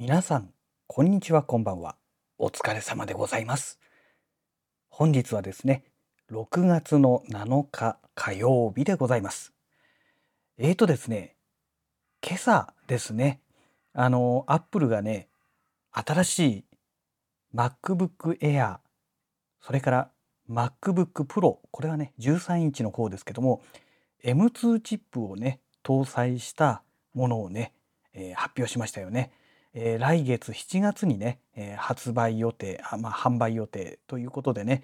皆さん、こんにちは、こんばんは。お疲れ様でございます。本日はですね、6月の7日火曜日でございます。えーとですね、今朝ですね、あの、アップルがね、新しい MacBook Air、それから MacBook Pro、これはね、13インチの方ですけども、M2 チップをね、搭載したものをね、えー、発表しましたよね。えー、来月7月にね、えー、発売予定あ、まあ、販売予定ということでね、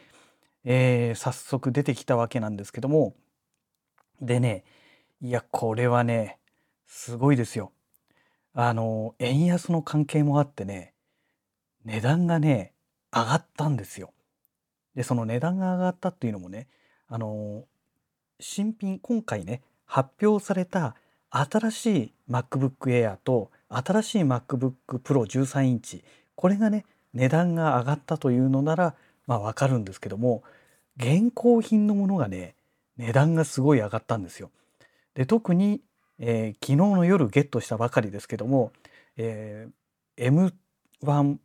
えー、早速出てきたわけなんですけどもでねいやこれはねすごいですよ。あの円安の関係もあってね値段がね上がったんですよ。でその値段が上がったっていうのもねあの新品今回ね発表された新しい MacBook Air と新しい MacBook Pro 13インチこれがね値段が上がったというのならまあわかるんですけども現行品のものがね値段がすごい上がったんですよ。で特に、えー、昨日の夜ゲットしたばかりですけども、えー、M1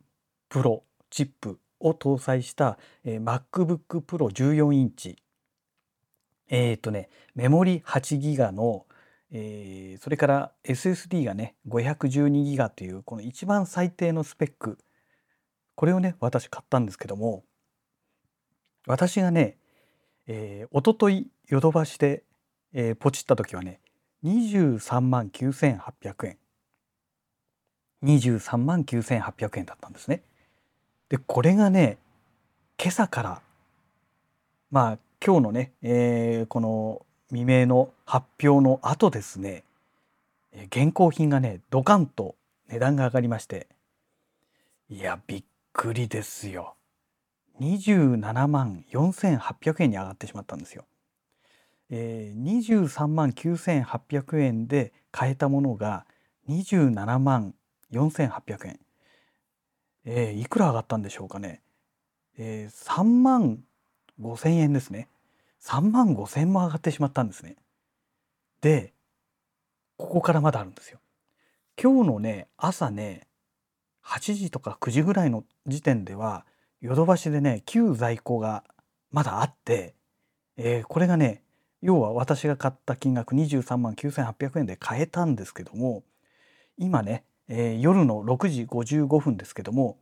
Pro チップを搭載した、えー、MacBook Pro 14インチえっ、ー、とねメモリ8ギガのえー、それから SSD がね 512GB というこの一番最低のスペックこれをね私買ったんですけども私がね、えー、おとといヨドバシで、えー、ポチった時はね23万9800円23万9800円だったんですね。でこれがね今朝からまあ今日のね、えー、この未明の発表の後ですね現行品がねドカンと値段が上がりましていやびっくりですよ。27万4800円に上がってしまったんですよ。えー、23万9800円で買えたものが27万4800円、えー、いくら上がったんでしょうかね、えー、3万5000円ですね。3万5千も上がってしまったんですね。でここからまだあるんですよ。今日のね朝ね8時とか9時ぐらいの時点ではヨドバシでね旧在庫がまだあって、えー、これがね要は私が買った金額23万9800円で買えたんですけども今ね、えー、夜の6時55分ですけども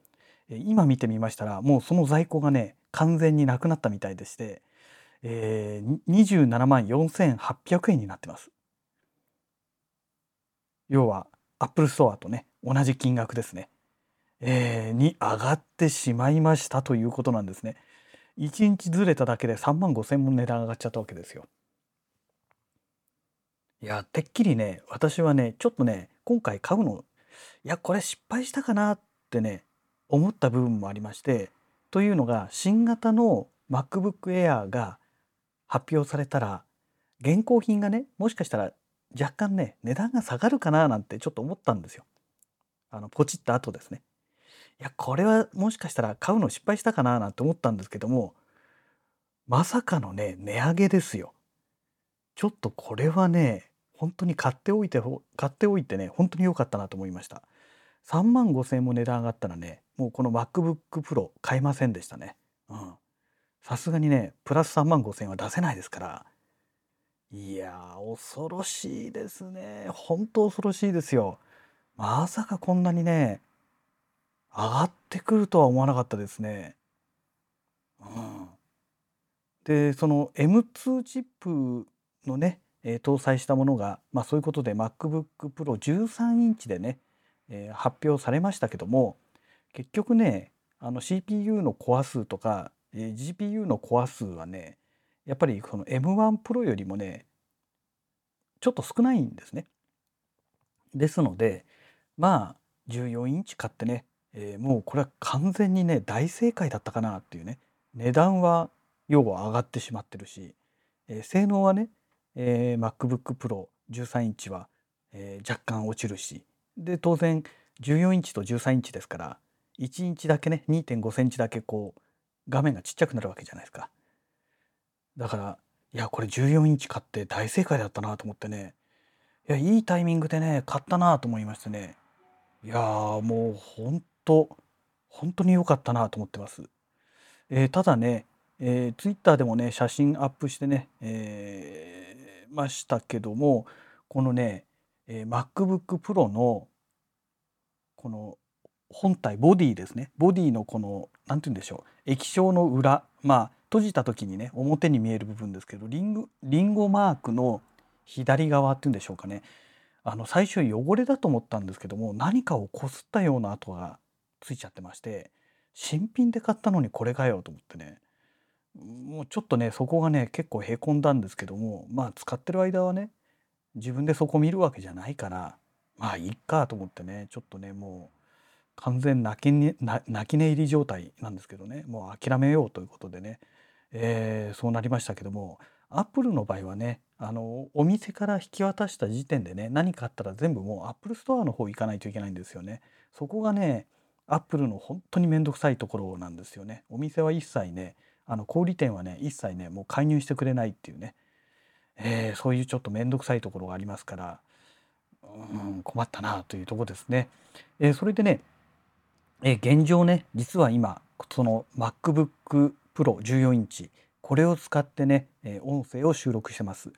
今見てみましたらもうその在庫がね完全になくなったみたいでしてえー、27万4800円になってます。要は Apple Store とね同じ金額ですね、えー、に上がってしまいましたということなんですね。1日ずれただけで3万5千も値段上がっちゃったわけですよ。いやてっきりね私はねちょっとね今回買うのいやこれ失敗したかなってね思った部分もありましてというのが新型の MacBook Air が発表されたら現行品がねもしかしたら若干ね値段が下がるかななんてちょっと思ったんですよ。あのポチった後ですね。いやこれはもしかしたら買うの失敗したかななんて思ったんですけどもまさかのね値上げですよ。ちょっとこれはね本当に買っておいて買っておいてね本当に良かったなと思いました。3万5,000円も値段上がったらねもうこの MacBook Pro 買えませんでしたね。うん。さすがにねプラス3万5,000円は出せないですから。いや恐ろしいですね。本当恐ろしいですよ。まさかこんなにね上がってくるとは思わなかったですね。うん、でその M2 チップのね、えー、搭載したものが、まあ、そういうことで MacBookPro13 インチでね、えー、発表されましたけども結局ねあの CPU のコア数とかえー GPU のコア数はねやっぱりこの M1 Pro よりもねちょっと少ないんですね。ですのでまあ14インチ買ってね、えー、もうこれは完全にね大正解だったかなっていうね値段は要は上がってしまってるし、えー、性能はね、えー、MacBook Pro 13インチは、えー、若干落ちるしで当然14インチと13インチですから1インチだけね2.5センチだけこう画面がちっちゃくなるわけじゃないですか。だからいやこれ14インチ買って大正解だったなと思ってねいやいいタイミングでね買ったなと思いましてねいや、もう本当、本当に良かったなと思ってます。えーただね、えー、Twitter でもね、写真アップしてね、えーましたけども、このね、えー MacBook Pro のこの本体、ボディですね。ボディのこの、なんて言うんでしょう。液晶の裏、まあ、閉じた時にね、表に見える部分ですけど、リング、リンゴマークの左側っていうんでしょうかね。あの、最初汚れだと思ったんですけども、何かをこすったような跡がついちゃってまして、新品で買ったのにこれかよと思ってね。もうちょっとね、そこがね、結構へこんだんですけども、まあ、使ってる間はね、自分でそこ見るわけじゃないから、まあ、いっかと思ってね、ちょっとね、もう、完全泣きね泣き寝入り状態なんですけどねもう諦めようということでね、えーそうなりましたけどもアップルの場合はねあのお店から引き渡した時点でね何かあったら全部もうアップルストアの方行かないといけないんですよね。そこがねアップルの本当に面倒くさいところなんですよね。お店は一切ねあの小売店はね一切ねもう介入してくれないっていうね、えーそういうちょっと面倒くさいところがありますからうん困ったなというとこですね。えーそれでねえ現状ね実は今その MacBook Pro 14インチこれを使ってね、え音声を収録してます。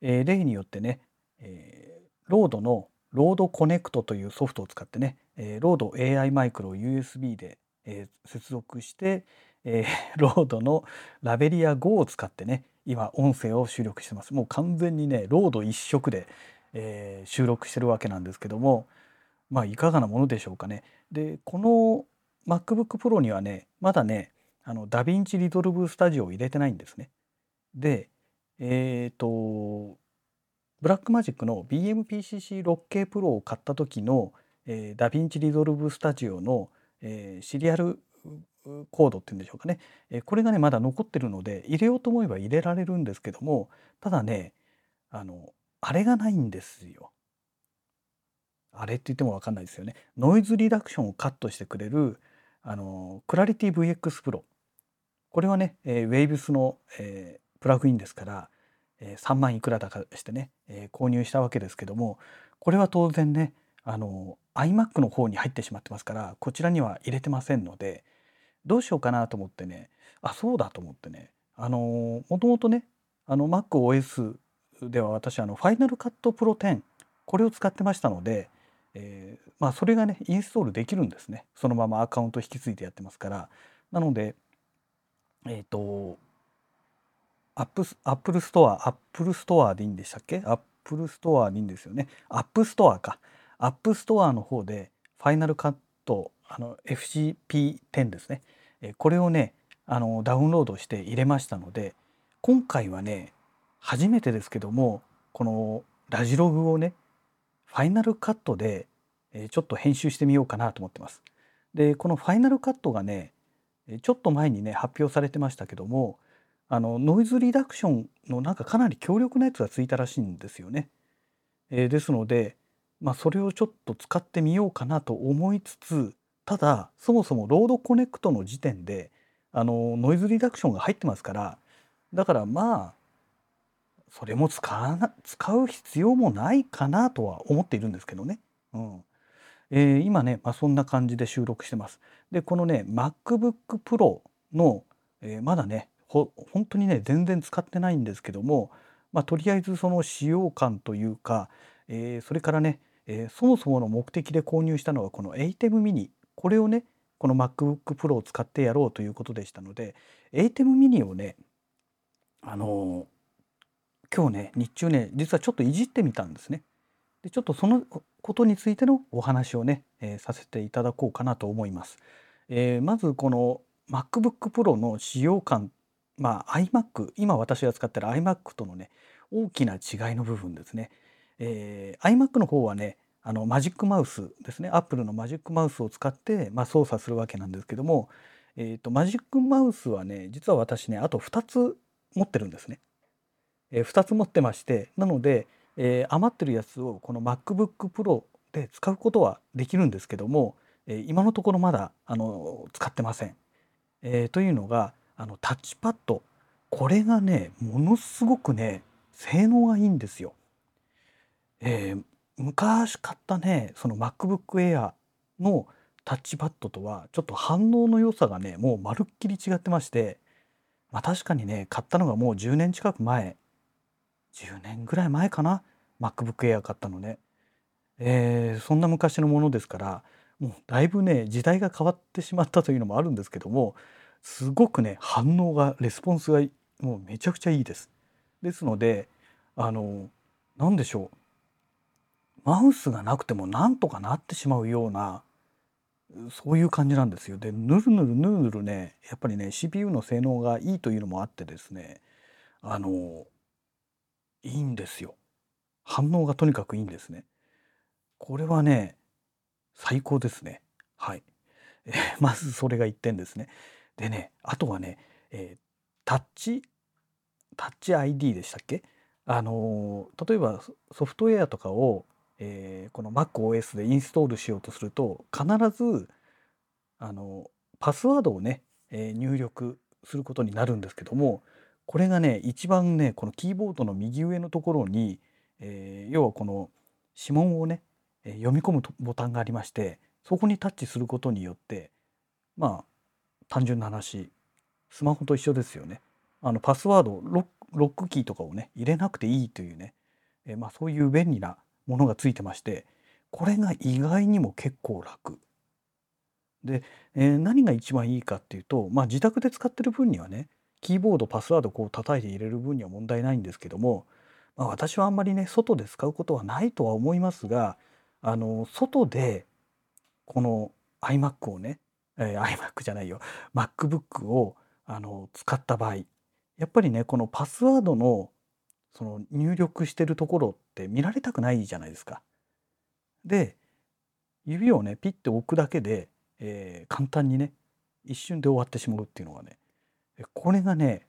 え例によってね、え RODE の RODE Connect というソフトを使ってね、えロード AI マイクロを USB で、え接続して、え RODE の Lavalier GO を使ってね今音声を収録してます。もう完全にね RODE 一色で、え収録してるわけなんですけどもまあいかがなものでしょうかね。でこの MacBook Pro にはねまだねあの DaVinci Resolve Studio を入れてないんですね。でえっ、と Blackmagic の BMPCC6K Pro を買った時の、えー、 DaVinci Resolve Studio の、えーシリアルコードっていうんでしょうかね、えこれがねまだ残ってるので入れようと思えば入れられるんですけどもただねあのあれがないんですよ。あれって言っても分かんないですよね。ノイズリダクションをカットしてくれるあのクラリティ VX Pro これはね、えー、Waves の、えープラグインですから、えー3万いくらだかしてね、えー購入したわけですけどもこれは当然ねあの iMac の方に入ってしまってますからこちらには入れてませんのでどうしようかなと思ってねあそうだと思ってねあのもともとねあの MacOS では私あの Final Cut Pro 10これを使ってましたので、えーまあ、それがねインストールできるんですね。そのままアカウント引き継いでやってますから。なのでえっ、とアップスアップルストアアップルストアでいいんでしたっけ？アップルストアでいいんですよね。アップストアか。アップストアの方でファイナルカットあの FCP10 ですね。えーこれをねあのダウンロードして入れましたので今回はね初めてですけどもこのラジログをねファイナルカットで、えちょっと編集してみようかなと思ってます。でこのファイナルカットがねちょっと前にね発表されてましたけどもあのノイズリダクションのなんかかなり強力なやつがついたらしいんですよね。えですので、まあ、それをちょっと使ってみようかなと思いつつただそもそもロードコネクトの時点であのノイズリダクションが入ってますからだからまあそれも使う必要もないかなとは思っているんですけどね。うんえー今ね、まあ、そんな感じで収録してます。でこのね MacBook Pro の、えーまだねほ本当にね全然使ってないんですけども、まあ、とりあえずその使用感というか、えーそれからね、えそもそもの目的で購入したのはこの ATEM mini これをねこの MacBook Pro を使ってやろうということでしたので ATEM mini をねあの今日ね日中ね実はちょっといじってみたんですね。でちょっとそのことについてのお話をね、えーさせていただこうかなと思います。えーまずこの MacBook Pro の使用感まあ iMac 今私が使ってる iMac とのね大きな違いの部分ですね。えー iMac の方はねあのマジックマウスですね Apple のマジックマウスを使って、まあ、操作するわけなんですけども、えーとマジックマウスはね実は私ねあと2つ持ってるんですね。えー2つ持ってましてなので、え余ってるやつをこの MacBook Pro で使うことはできるんですけども、え今のところまだあの使ってません。えーというのがあのタッチパッドこれがねものすごくね性能がいいんですよ。えー昔買ったねその MacBook Air のタッチパッドとはちょっと反応の良さがねもうまるっきり違ってまして、まあ、確かにね買ったのがもう10年近く前10年ぐらい前かな？MacBook Air 買ったのね、えー、そんな昔のものですからもうだいぶね時代が変わってしまったというのもあるんですけどもすごくね反応がレスポンスがもうめちゃくちゃいいです。ですのであの何でしょうマウスがなくてもなんとかなってしまうようなそういう感じなんですよ。でぬるぬるぬるぬるねやっぱりね CPU の性能がいいというのもあってですねあのいいんですよ。反応がとにかくいいんですね。これはね最高ですね。はい。え まずそれが1点ですね。でねあとはね、えー、タッチタッチ ID でしたっけ？あの例えばソフトウェアとかを、えー、この MacOS でインストールしようとすると必ずあのパスワードをね、えー、入力することになるんですけどもこれがね一番ねこのキーボードの右上のところに、えー、要はこの指紋をね読み込むボタンがありましてそこにタッチすることによってまあ単純な話スマホと一緒ですよね。あのパスワードロックキーとかをね入れなくていいというね、えまあ、そういう便利なものがついてましてこれが意外にも結構楽。で、えー、何が一番いいかっていうと、まあ、自宅で使ってる分にはねキーボードパスワードこう叩いて入れる分には問題ないんですけども、まあ、私はあんまりね外で使うことはないとは思いますがあの外でこの iMac をね、えー、iMac じゃないよ MacBook をあの使った場合やっぱりねこのパスワードのその入力してるところって見られたくないじゃないですか。で指をねピッて置くだけで、えー、簡単にね一瞬で終わってしまうっていうのがねこれがね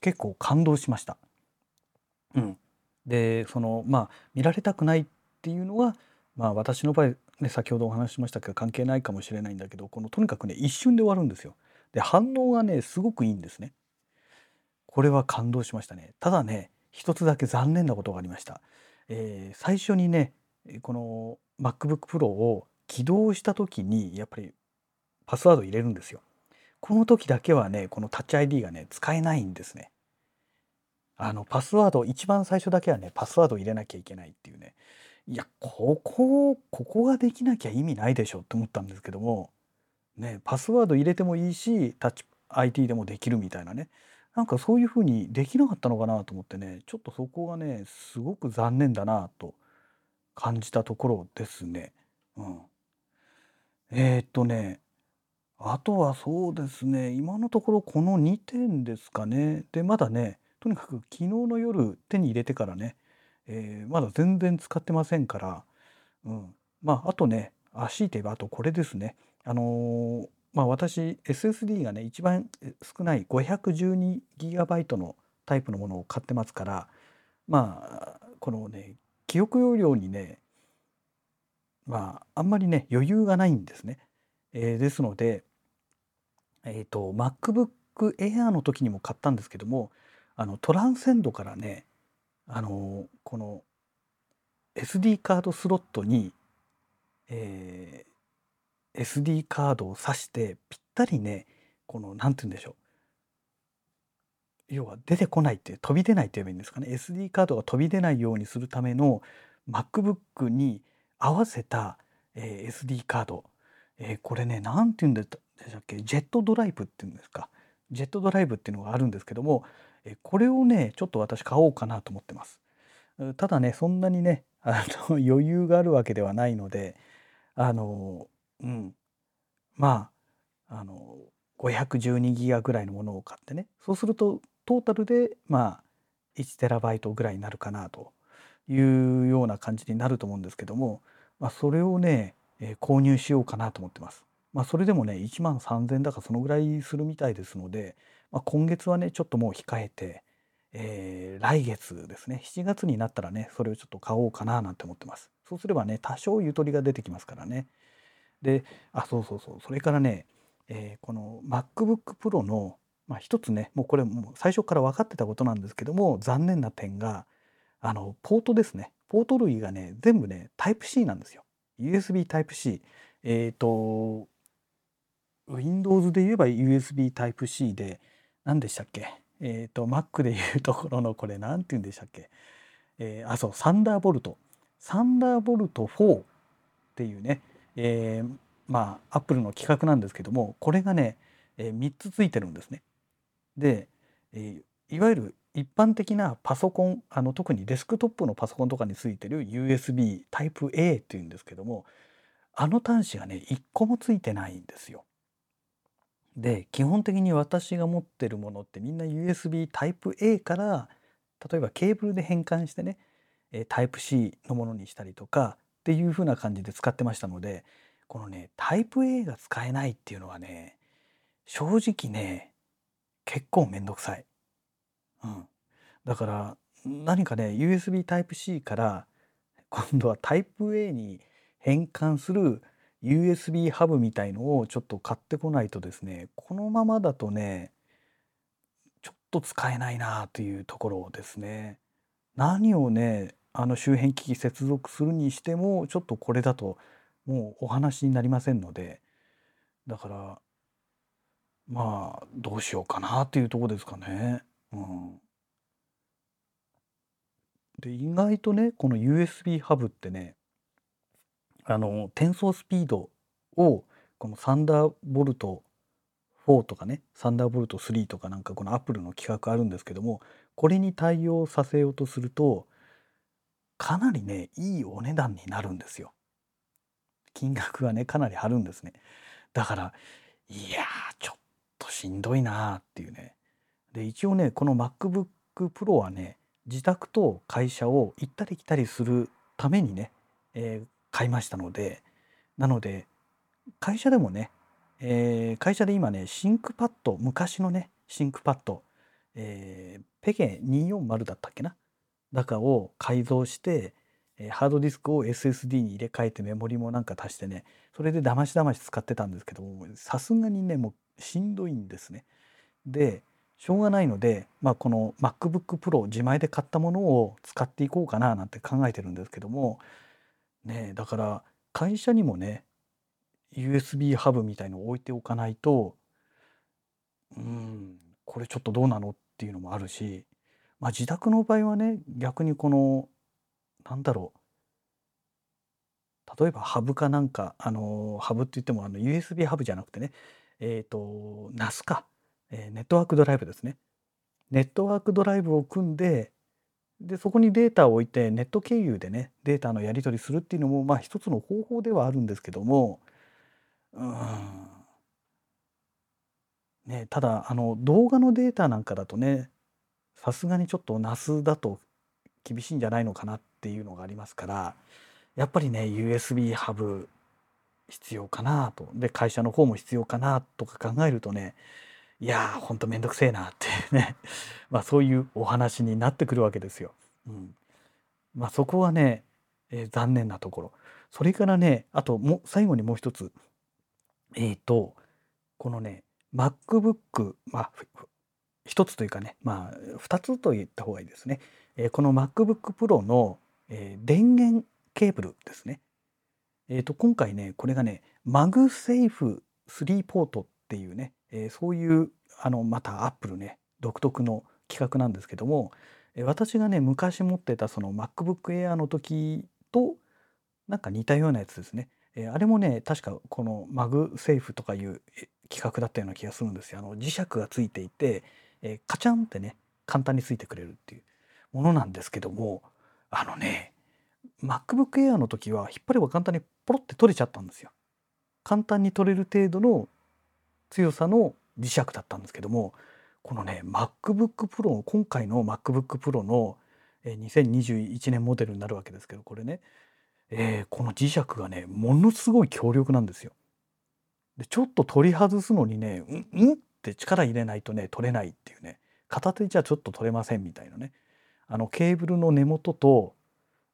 結構感動しました。うん、でそのまあ見られたくないっていうのはまあ私の場合ね先ほどお話ししましたけど関係ないかもしれないんだけどこのとにかくね一瞬で終わるんですよ。で反応がねすごくいいんですね。これは感動しましたね。ただね一つだけ残念なことがありました。えー、最初にねこの MacBook Pro を起動した時にやっぱりパスワード入れるんですよ。この時だけはねこのタッチ ID がね使えないんですね。あのパスワード一番最初だけはねパスワード入れなきゃいけないっていうねいやここここができなきゃ意味ないでしょって思ったんですけどもねパスワード入れてもいいしタッチ ID でもできるみたいなねなんかそういう風にできなかったのかなと思ってねちょっとそこがねすごく残念だなと感じたところですね。うん、えー、っとねあとはそうですね今のところこの2点ですかね。でまだねとにかく昨日の夜手に入れてからね、えー、まだ全然使ってませんから、うん、まああとねあ強いて言えばあとこれですね。あのー、まあ私 SSD がね一番少ない 512GB のタイプのものを買ってますからまあこのね記憶容量にねまああんまりね余裕がないんですね。えー、ですのでえっ、ー、と MacBook Air の時にも買ったんですけどもあのトランセンドからねあのこの SD カードスロットに、えー、SD カードを挿してぴったりねこの何て言うんでしょう。要は出てこないって飛び出ないって言えばいいんですかね。SD カードが飛び出ないようにするための MacBook に合わせた、えー、SD カード、えー、これね何て言うんだでしたっけ？ジェットドライブっていうんですか？ジェットドライブっていうのがあるんですけどもこれをねちょっと私買おうかなと思ってます。ただねそんなにねあの 余裕があるわけではないのであのうんまああの512ギガぐらいのものを買ってねそうするとトータルでまあ1テラバイトぐらいになるかなというような感じになると思うんですけども、まあ、それをね、え、購入しようかなと思ってます。まあ、それでもね1万3,000だかそのぐらいするみたいですので、まあ、今月はねちょっともう控えて、えー、来月ですね7月になったらねそれをちょっと買おうかななんて思ってます。そうすればね多少ゆとりが出てきますからね。であそうそうそうそれからね、えー、この MacBook Pro の、まあ、一つねもうこれもう最初から分かってたことなんですけども残念な点があのポートですね。ポート類がね全部ねタイプ C なんですよ。USB タイプ C えっ、と Windows で言えば USB Type-C で何でしたっけ？えっ、と Mac でいうところのこれ何て言うんでしたっけ、えー、あそうサンダーボルトサンダーボルト4っていうね、えー、まあアップルの企画なんですけどもこれがね、えー、3つついてるんですね。で、えー、いわゆる一般的なパソコンあの特にデスクトップのパソコンとかについてる USB Type A っていうんですけどもあの端子がね1個もついてないんですよ。で基本的に私が持ってるものってみんな USB Type A から例えばケーブルで変換してね Type C のものにしたりとかっていう風な感じで使ってましたのでこのね Type A が使えないっていうのはね正直ね結構めんどくさい。うん、だから何かね USB Type-C から今度は Type-A に変換する USB ハブみたいのをちょっと買ってこないとですねこのままだとねちょっと使えないなというところですね。何をねあの周辺機器接続するにしてもちょっとこれだともうお話になりませんのでだからまあどうしようかなっていうとこですかね。うん、で意外とねこの USB ハブってねあの転送スピードをこのサンダーボルト4とかねサンダーボルト3とかなんかこのアップルの企画あるんですけどもこれに対応させようとするとかなりねいいお値段になるんですよ。金額がねかなり張るんですね。だからいやちょっとしんどいなっていうね。で一応ねこの MacBook Pro はね自宅と会社を行ったり来たりするためにね、えー、買いましたのでなので会社でもね、えー、会社で今ね ThinkPad 昔のね ThinkPad、えー、ペケ240だったっけな？だかを改造してハードディスクを SSD に入れ替えてメモリもなんか足してねそれでだましだまし使ってたんですけどもさすがにねもうしんどいんですね。でしょうがないので、まあ、この MacBook Pro 自前で買ったものを使っていこうかななんて考えてるんですけどもねだから会社にもね USB ハブみたいのを置いておかないとうんこれちょっとどうなのっていうのもあるし、まあ、自宅の場合はね逆にこのなんだろう例えばハブかなんかあのハブって言ってもあの USB ハブじゃなくてねえっ、ー、と NAS かえー、ネットワークドライブですね。ネットワークドライブを組んででそこにデータを置いてネット経由でねデータのやり取りするっていうのもまあ一つの方法ではあるんですけどもうん。ねただあの動画のデータなんかだとねさすがにちょっと NAS だと厳しいんじゃないのかなっていうのがありますからやっぱりね USB ハブ必要かなと。で会社の方も必要かなとか考えるとねいやーほんとめんどくせえなっていうね まあそういうお話になってくるわけですよ。うん、まあそこはね、えー、残念なところ。それからねあとも最後にもう一つえっ、ー、とこのね MacBook まあ一つというかねまあ二つと言った方がいいですね。えー、この MacBook Pro の、えー、電源ケーブルですね。えっ、と今回ねこれがね MagSafe 3ポートっていうねえー、そういうあのまたアップルね独特の企画なんですけども、えー、私がね昔持ってたその MacBook Air の時となんか似たようなやつですね、えー、あれもね確かこの MagSafe とかいう規格だったような気がするんですよあの磁石がついていて、えー、カチャンってね簡単についてくれるっていうものなんですけどもあのね MacBook Air の時は引っ張れば簡単にポロって取れちゃったんですよ。簡単に取れる程度の強さの磁石だったんですけどもこのね MacBook Pro 今回の MacBook Pro の2021年モデルになるわけですけどこれね、えー、この磁石がねものすごい強力なんですよ。でちょっと取り外すのにねうんうんって力入れないとね取れないっていうね片手じゃちょっと取れませんみたいなねあのケーブルの根元と、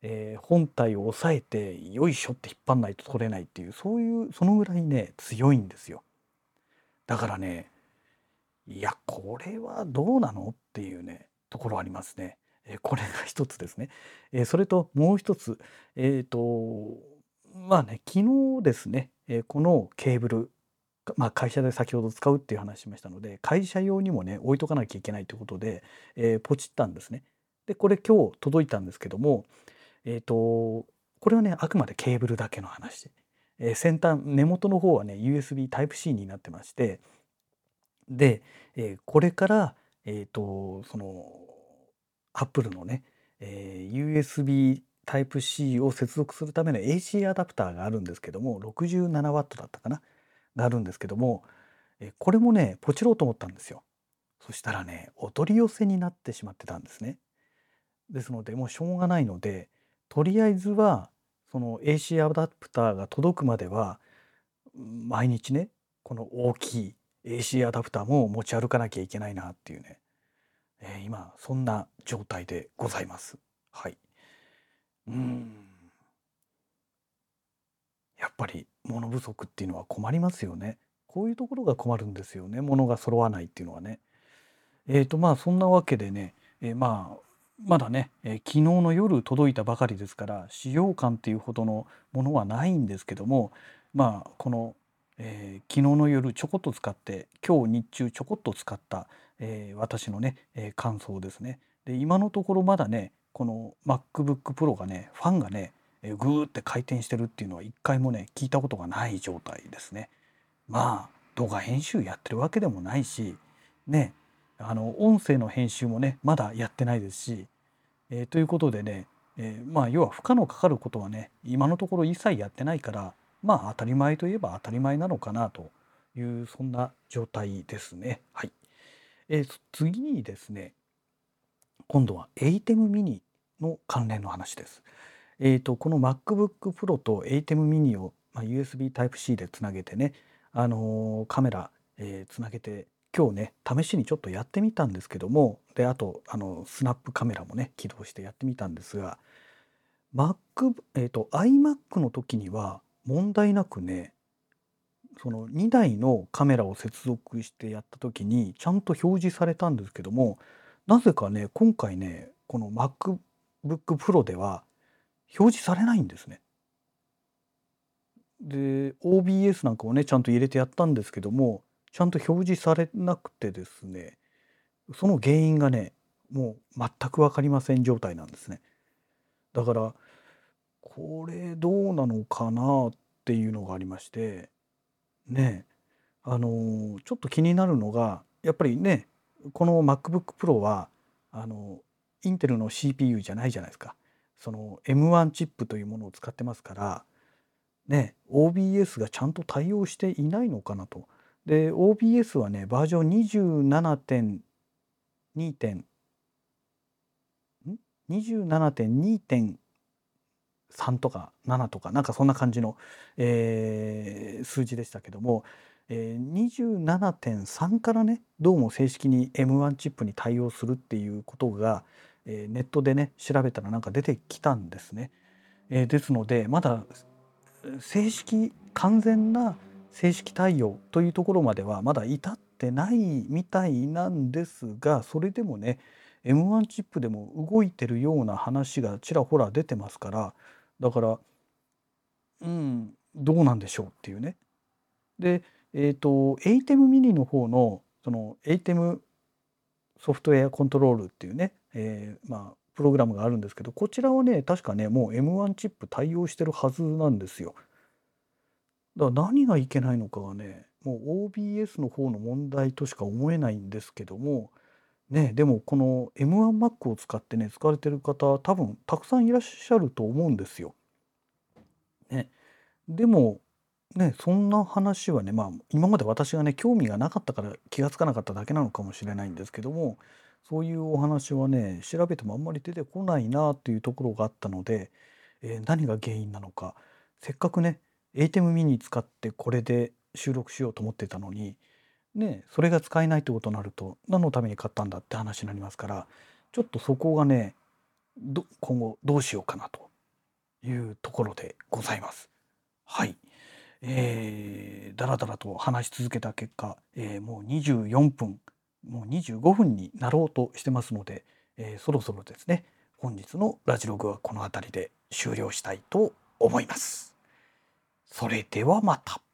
えー、本体を押さえてよいしょって引っ張んないと取れないっていうそういうそのぐらいね強いんですよ。だからねいやこれはどうなのっていうねところありますね。えこれが一つですね。えそれともう一つえっ、ー、とまあね昨日ですね、えー、このケーブルまあ、会社で先ほど使うっていう話しましたので会社用にもね置いとかなきゃいけないということで、えー、ポチったんですね。でこれ今日届いたんですけどもえっ、ー、とこれはねあくまでケーブルだけの話、えー、先端根元の方はね USB Type-C になってましてで、えー、これからえっ、とそのアップルのね、えー USB Type-C を接続するための AC アダプターがあるんですけども 67W だったかながあるんですけどもえこれもねポチろうと思ったんですよ。そしたらねお取り寄せになってしまってたんですね。ですのでもうしょうがないのでとりあえずはその AC アダプターが届くまでは毎日ねこの大きい AC アダプターも持ち歩かなきゃいけないなっていうね、えー、今そんな状態でございます。はい。うんやっぱり物不足っていうのは困りますよね。こういうところが困るんですよね。物が揃わないっていうのはね。えっ、ー、とまあそんなわけでね、えー、まあまだね、えー、昨日の夜届いたばかりですから使用感っていうほどのものはないんですけどもまあこの、えー、昨日の夜ちょこっと使って今日日中ちょこっと使った、えー、私のね、え感想ですね。で今のところまだねこの MacBook Pro がねファンがねグーって回転してるっていうのは一回もね聞いたことがない状態ですね。まあ動画編集やってるわけでもないしねあの音声の編集もねまだやってないですし、えー、ということでね、えー、まあ要は負荷のかかることはね今のところ一切やってないからまあ当たり前といえば当たり前なのかなというそんな状態ですね。はい。えー、次にですね今度は ATEM mini の関連の話です。えーと、この MacBook Pro と ATEM mini を、まあ、USB Type-C でつなげてね、あのー、カメラ、えー、つなげて今日ね試しにちょっとやってみたんですけどもであとあのスナップカメラもね起動してやってみたんですが Mac、えーと、iMac の時には問題なくねその2台のカメラを接続してやった時にちゃんと表示されたんですけどもなぜかね今回ねこの MacBook Pro では表示されないんですね。で OBS なんかをねちゃんと入れてやったんですけどもちゃんと表示されなくてですねその原因がねもう全く分かりません状態なんですね。だからこれどうなのかなっていうのがありましてねあのちょっと気になるのがやっぱりねこの MacBook Pro はあのインテルの CPU じゃないじゃないですか。その M1 チップというものを使ってますからね OBS がちゃんと対応していないのかなと。で OBS はねバージョン27.2点27.2.3とか7とかなんかそんな感じの、えー、数字でしたけども、えー、27.3からねどうも正式に M1 チップに対応するっていうことが、えー、ネットでね調べたらなんか出てきたんですね。えー、ですのでまだ正式完全な正式対応というところまではまだ至ってないみたいなんですがそれでもね M1 チップでも動いてるような話がちらほら出てますからだからうんどうなんでしょうっていうね。でえっ、ー、と ATEM mini の方のその ATEM ソフトウェアコントロールっていうね、えー、まあプログラムがあるんですけどこちらはね確かねもう M1 チップ対応してるはずなんですよ。だから何がいけないのかはねもう OBS の方の問題としか思えないんですけどもねでもこの M1Mac を使ってね使われてる方多分たくさんいらっしゃると思うんですよ。ね、でもねそんな話はねまあ今まで私がね興味がなかったから気が付かなかっただけなのかもしれないんですけどもそういうお話はね調べてもあんまり出てこないなっていうところがあったので、えー、何が原因なのかせっかくね ATEM mini 使ってこれで収録しようと思ってたのにねそれが使えないってことになると何のために買ったんだって話になりますからちょっとそこがね今後どうしようかなというところでございます。はい。えー、だらだらと話し続けた結果、えー、もう24分もう25分になろうとしてますので、えー、そろそろですね本日のラジログはこの辺りで終了したいと思います。それではまた。